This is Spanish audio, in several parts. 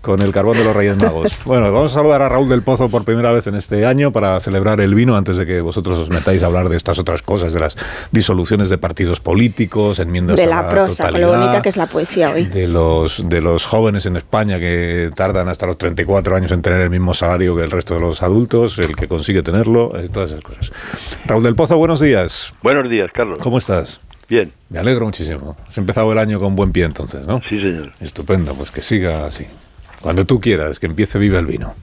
con el carbón de los Reyes Magos. Bueno, vamos a saludar a Raúl del Pozo por primera vez en este año para celebrar el vino antes de que vosotros os metáis a hablar de estas otras cosas, de las disoluciones de partidos políticos, enmiendas de a la prosa, con lo bonita que es la poesía hoy. de los de los jóvenes en España que tardan hasta los 34 años en tener el mismo salario que el resto de los adultos, el que consigue tenerlo, eh, todas esas cosas. Raúl del Pozo, buenos días. Buenos días, Carlos. ¿Cómo estás? Bien, Me alegro muchísimo. Has empezado el año con buen pie entonces, ¿no? sí, señor. Estupendo, pues que siga así. Cuando tú quieras, que empiece Viva el Vino.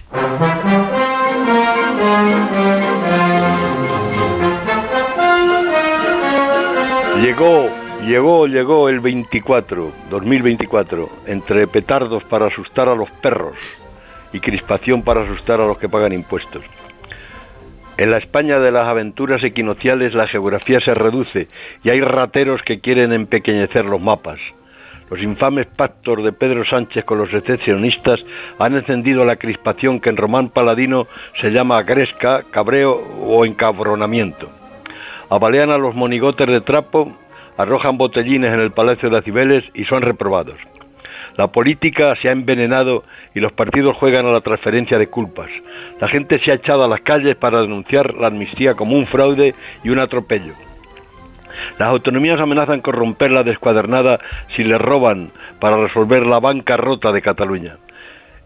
Llegó, llegó, llegó el 24, 2024, entre petardos para asustar a los perros y crispación para asustar a los que pagan impuestos. En la España de las aventuras equinociales la geografía se reduce y hay rateros que quieren empequeñecer los mapas. Los infames pactos de Pedro Sánchez con los excepcionistas han encendido la crispación que en román paladino se llama gresca, cabreo o encabronamiento. Abalean a los monigotes de trapo, arrojan botellines en el Palacio de Cibeles y son reprobados. La política se ha envenenado y los partidos juegan a la transferencia de culpas. La gente se ha echado a las calles para denunciar la amnistía como un fraude y un atropello. Las autonomías amenazan con romper la descuadernada si les roban para resolver la bancarrota de Cataluña.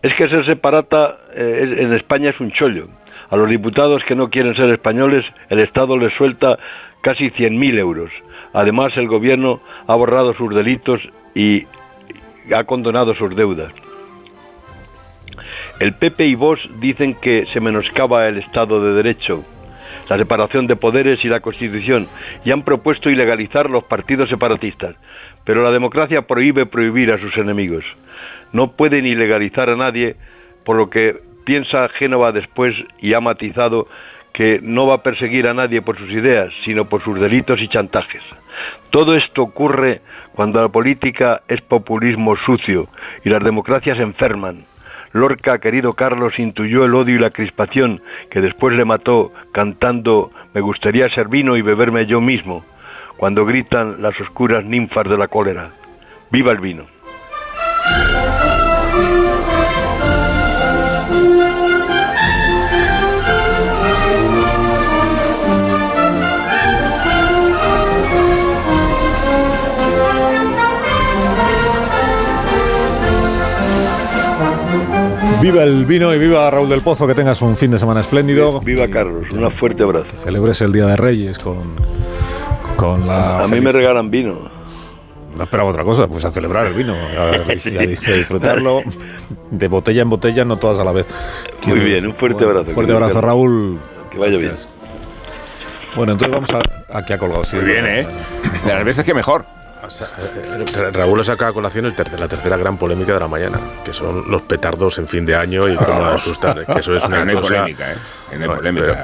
Es que ser separata eh, en España es un chollo. A los diputados que no quieren ser españoles, el Estado les suelta casi 100.000 euros. Además, el gobierno ha borrado sus delitos y ha condonado sus deudas. El PP y Vox dicen que se menoscaba el Estado de Derecho, la separación de poderes y la Constitución, y han propuesto ilegalizar los partidos separatistas. Pero la democracia prohíbe prohibir a sus enemigos. No pueden ilegalizar a nadie, por lo que piensa Génova después y ha matizado que no va a perseguir a nadie por sus ideas, sino por sus delitos y chantajes. Todo esto ocurre cuando la política es populismo sucio y las democracias enferman. Lorca, querido Carlos, intuyó el odio y la crispación que después le mató cantando Me gustaría ser vino y beberme yo mismo, cuando gritan las oscuras ninfas de la cólera. ¡Viva el vino! Viva el vino y viva Raúl del Pozo, que tengas un fin de semana espléndido. ¡Viva Carlos! Un fuerte abrazo. Celebres el Día de Reyes con, con la... A mí me regalan vino. No esperaba otra cosa, pues a celebrar el vino, a, a- a disfrutarlo de botella en botella, no todas a la vez. Muy bien, un fuerte abrazo. Fuerte abrazo. Raúl. Que vaya Gracias. Bueno, entonces vamos a... Aquí ha colgado, sí. Muy bien, ¿eh? De las veces que mejor. O sea, eh, Ra- Raúl ha sacado a colación el tercer- la tercera gran polémica de la mañana, que son los petardos en fin de año y cómo asustar. Que eso es una no hay cosa. polémica, ¿eh? No hay No, polémica.